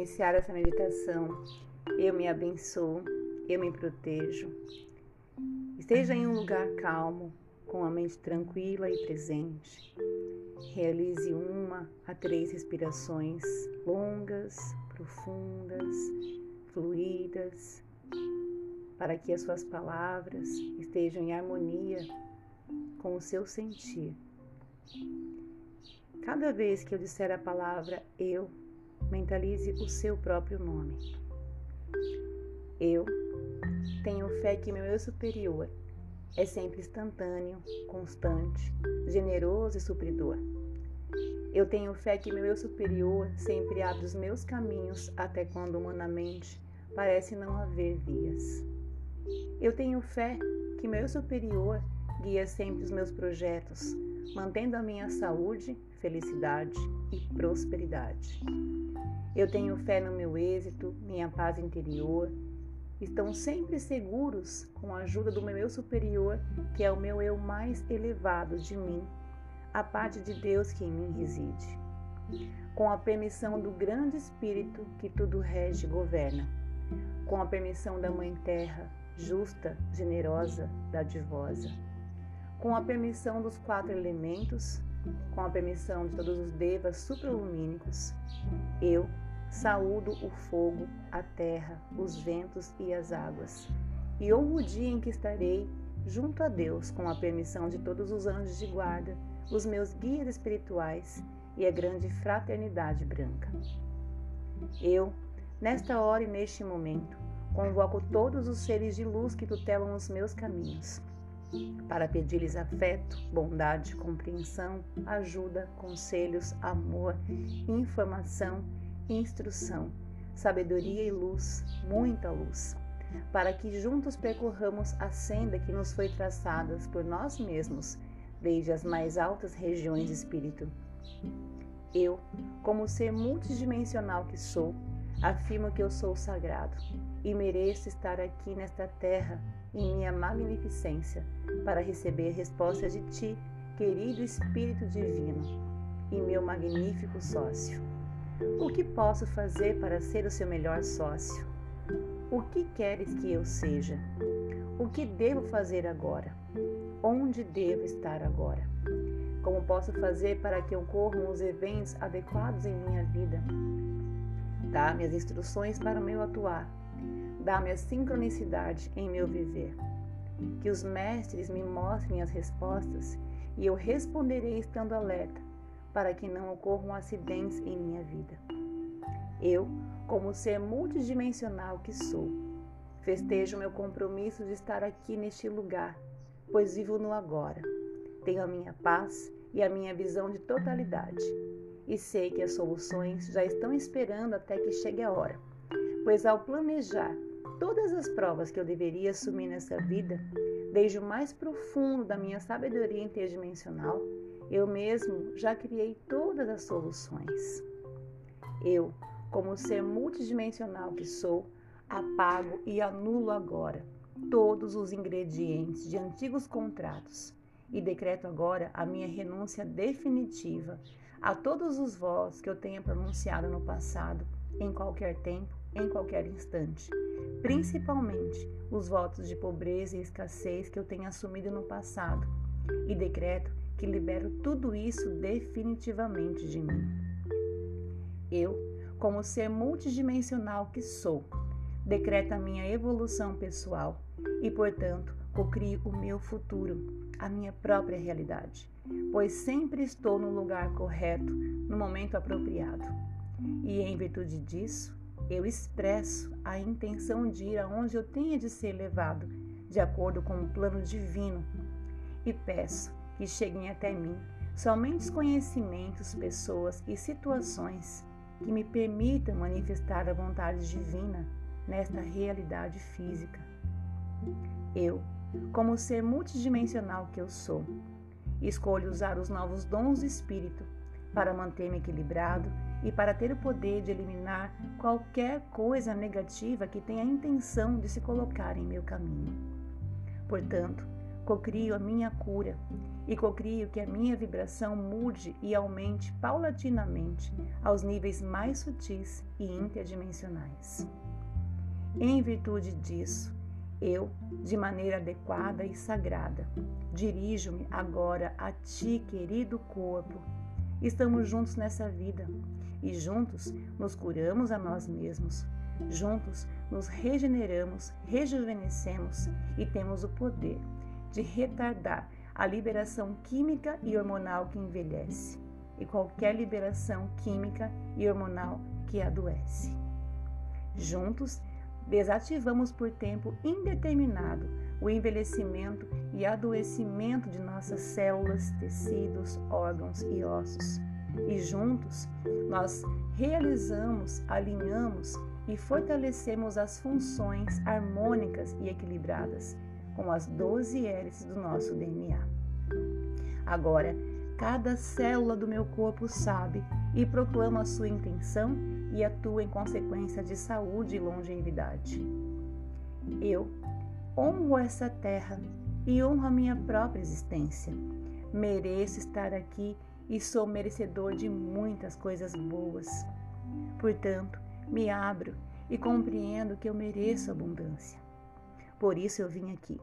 iniciar essa meditação, eu me abençoo, eu me protejo. Esteja em um lugar calmo, com a mente tranquila e presente. Realize uma a três respirações longas, profundas, fluídas, para que as suas palavras estejam em harmonia com o seu sentir. Cada vez que eu disser a palavra eu, mentalize o seu próprio nome. Eu tenho fé que meu eu superior é sempre instantâneo, constante, generoso e supridor. Eu tenho fé que meu eu superior sempre abre os meus caminhos até quando humanamente parece não haver vias. Eu tenho fé que meu eu superior guia sempre os meus projetos, mantendo a minha saúde, felicidade e prosperidade. Eu tenho fé no meu êxito, minha paz interior. Estão sempre seguros com a ajuda do meu eu superior, que é o meu eu mais elevado de mim, a parte de Deus que em mim reside. Com a permissão do grande Espírito que tudo rege e governa. Com a permissão da Mãe Terra, justa, generosa, dadivosa com a permissão dos quatro elementos, com a permissão de todos os devas supralumínicos, eu saúdo o fogo, a terra, os ventos e as águas, e honro o dia em que estarei junto a Deus com a permissão de todos os anjos de guarda, os meus guias espirituais e a grande fraternidade branca. Eu, nesta hora e neste momento, convoco todos os seres de luz que tutelam os meus caminhos para pedir-lhes afeto, bondade, compreensão, ajuda, conselhos, amor, informação, instrução, sabedoria e luz, muita luz, para que juntos percorramos a senda que nos foi traçada por nós mesmos, desde as mais altas regiões de espírito. Eu, como ser multidimensional que sou, afirmo que eu sou sagrado e mereço estar aqui nesta terra em minha magnificência para receber respostas de ti, querido Espírito Divino e meu magnífico sócio. O que posso fazer para ser o seu melhor sócio? O que queres que eu seja? O que devo fazer agora? Onde devo estar agora? Como posso fazer para que ocorram os eventos adequados em minha vida? Dá-me as instruções para o meu atuar Dá-me a sincronicidade em meu viver. Que os mestres me mostrem as respostas e eu responderei estando alerta, para que não ocorram acidentes em minha vida. Eu, como ser multidimensional que sou, festejo meu compromisso de estar aqui neste lugar, pois vivo no agora. Tenho a minha paz e a minha visão de totalidade, e sei que as soluções já estão esperando até que chegue a hora, pois ao planejar todas as provas que eu deveria assumir nessa vida, desde o mais profundo da minha sabedoria interdimensional, eu mesmo já criei todas as soluções. Eu, como ser multidimensional que sou, apago e anulo agora todos os ingredientes de antigos contratos e decreto agora a minha renúncia definitiva a todos os vós que eu tenha pronunciado no passado, em qualquer tempo em qualquer instante, principalmente os votos de pobreza e escassez que eu tenho assumido no passado, e decreto que libero tudo isso definitivamente de mim. Eu, como ser multidimensional que sou, decreto a minha evolução pessoal e, portanto, cocrio o meu futuro, a minha própria realidade, pois sempre estou no lugar correto, no momento apropriado. E em virtude disso, eu expresso a intenção de ir aonde eu tenha de ser levado, de acordo com o plano divino, e peço que cheguem até mim somente os conhecimentos, pessoas e situações que me permitam manifestar a vontade divina nesta realidade física. Eu, como ser multidimensional que eu sou, escolho usar os novos dons do espírito para manter-me equilibrado e para ter o poder de eliminar qualquer coisa negativa que tenha a intenção de se colocar em meu caminho. Portanto, cocrio a minha cura e cocrio que a minha vibração mude e aumente paulatinamente aos níveis mais sutis e interdimensionais. Em virtude disso, eu, de maneira adequada e sagrada, dirijo-me agora a ti, querido corpo. Estamos juntos nessa vida e juntos nos curamos a nós mesmos. Juntos nos regeneramos, rejuvenescemos e temos o poder de retardar a liberação química e hormonal que envelhece e qualquer liberação química e hormonal que adoece. Juntos, desativamos por tempo indeterminado o envelhecimento e adoecimento de nossas células, tecidos, órgãos e ossos. E juntos, nós realizamos, alinhamos e fortalecemos as funções harmônicas e equilibradas com as 12 hélices do nosso DNA. Agora, cada célula do meu corpo sabe e proclama a sua intenção e atua em consequência de saúde e longevidade. Eu honro essa terra e honro a minha própria existência. Mereço estar aqui e sou merecedor de muitas coisas boas. Portanto, me abro e compreendo que eu mereço abundância. Por isso eu vim aqui,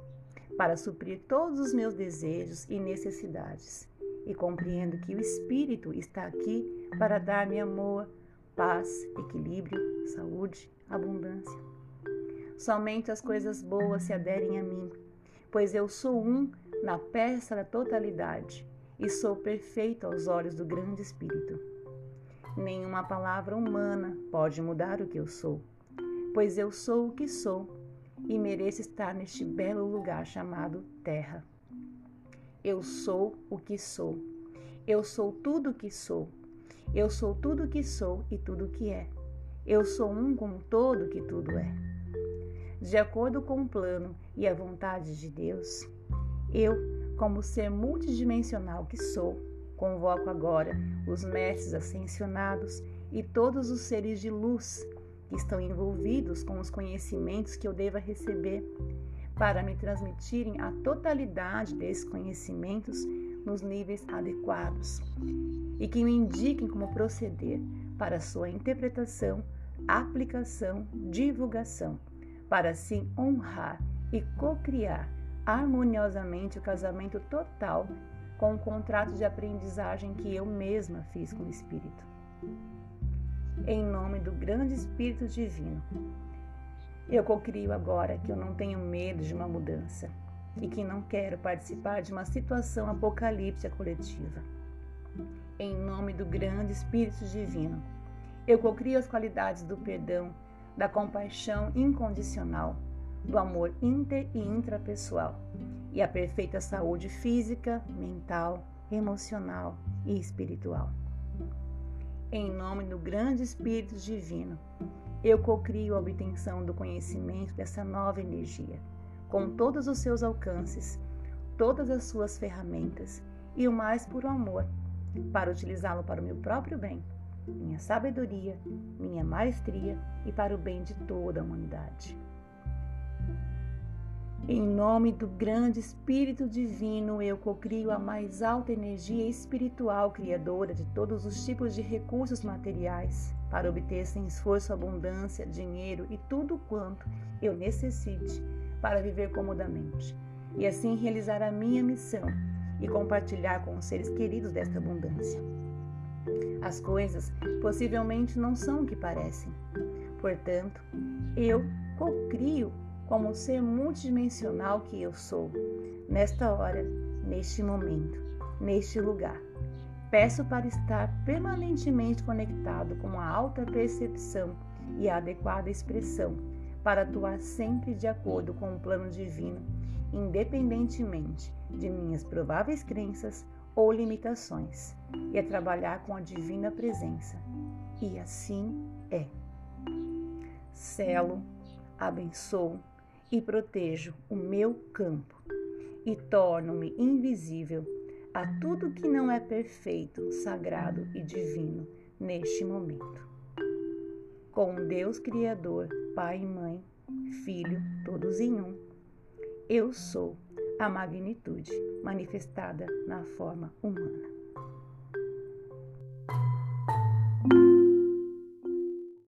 para suprir todos os meus desejos e necessidades. E compreendo que o Espírito está aqui para dar-me amor, paz, equilíbrio, saúde, abundância. Somente as coisas boas se aderem a mim, pois eu sou um na peça da totalidade e sou perfeito aos olhos do grande Espírito. Nenhuma palavra humana pode mudar o que eu sou, pois eu sou o que sou e mereço estar neste belo lugar chamado Terra. Eu sou o que sou. Eu sou tudo o que sou. Eu sou tudo o que sou e tudo o que é. Eu sou um com todo que tudo é. De acordo com o plano e a vontade de Deus, eu, como ser multidimensional que sou, convoco agora os mestres ascensionados e todos os seres de luz que estão envolvidos com os conhecimentos que eu deva receber, para me transmitirem a totalidade desses conhecimentos nos níveis adequados e que me indiquem como proceder para sua interpretação, aplicação, divulgação, para assim honrar e co-criar harmoniosamente o casamento total com o contrato de aprendizagem que eu mesma fiz com o Espírito em nome do grande Espírito Divino. Eu cocrio agora que eu não tenho medo de uma mudança e que não quero participar de uma situação apocalíptica coletiva. Em nome do grande Espírito Divino, eu cocrio as qualidades do perdão, da compaixão incondicional, do amor inter e intrapessoal e a perfeita saúde física, mental, emocional e espiritual em nome do grande Espírito Divino, eu cocrio a obtenção do conhecimento dessa nova energia, com todos os seus alcances, todas as suas ferramentas e o mais puro amor, para utilizá-lo para o meu próprio bem, minha sabedoria, minha maestria e para o bem de toda a humanidade. Em nome do grande Espírito Divino, eu cocrio a mais alta energia espiritual criadora de todos os tipos de recursos materiais, para obter sem esforço abundância, dinheiro e tudo quanto eu necessite para viver comodamente, e assim realizar a minha missão e compartilhar com os seres queridos desta abundância. As coisas possivelmente não são o que parecem. Portanto, eu cocrio como ser multidimensional que eu sou, nesta hora, neste momento, neste lugar. Peço para estar permanentemente conectado com a alta percepção e a adequada expressão, para atuar sempre de acordo com o plano divino, independentemente de minhas prováveis crenças ou limitações, e a trabalhar com a divina presença. E assim é. Selo, abençoo e protejo o meu campo e torno-me invisível a tudo que não é perfeito, sagrado e divino neste momento. Com Deus Criador, Pai e Mãe, Filho, todos em um, eu sou a magnitude manifestada na forma humana.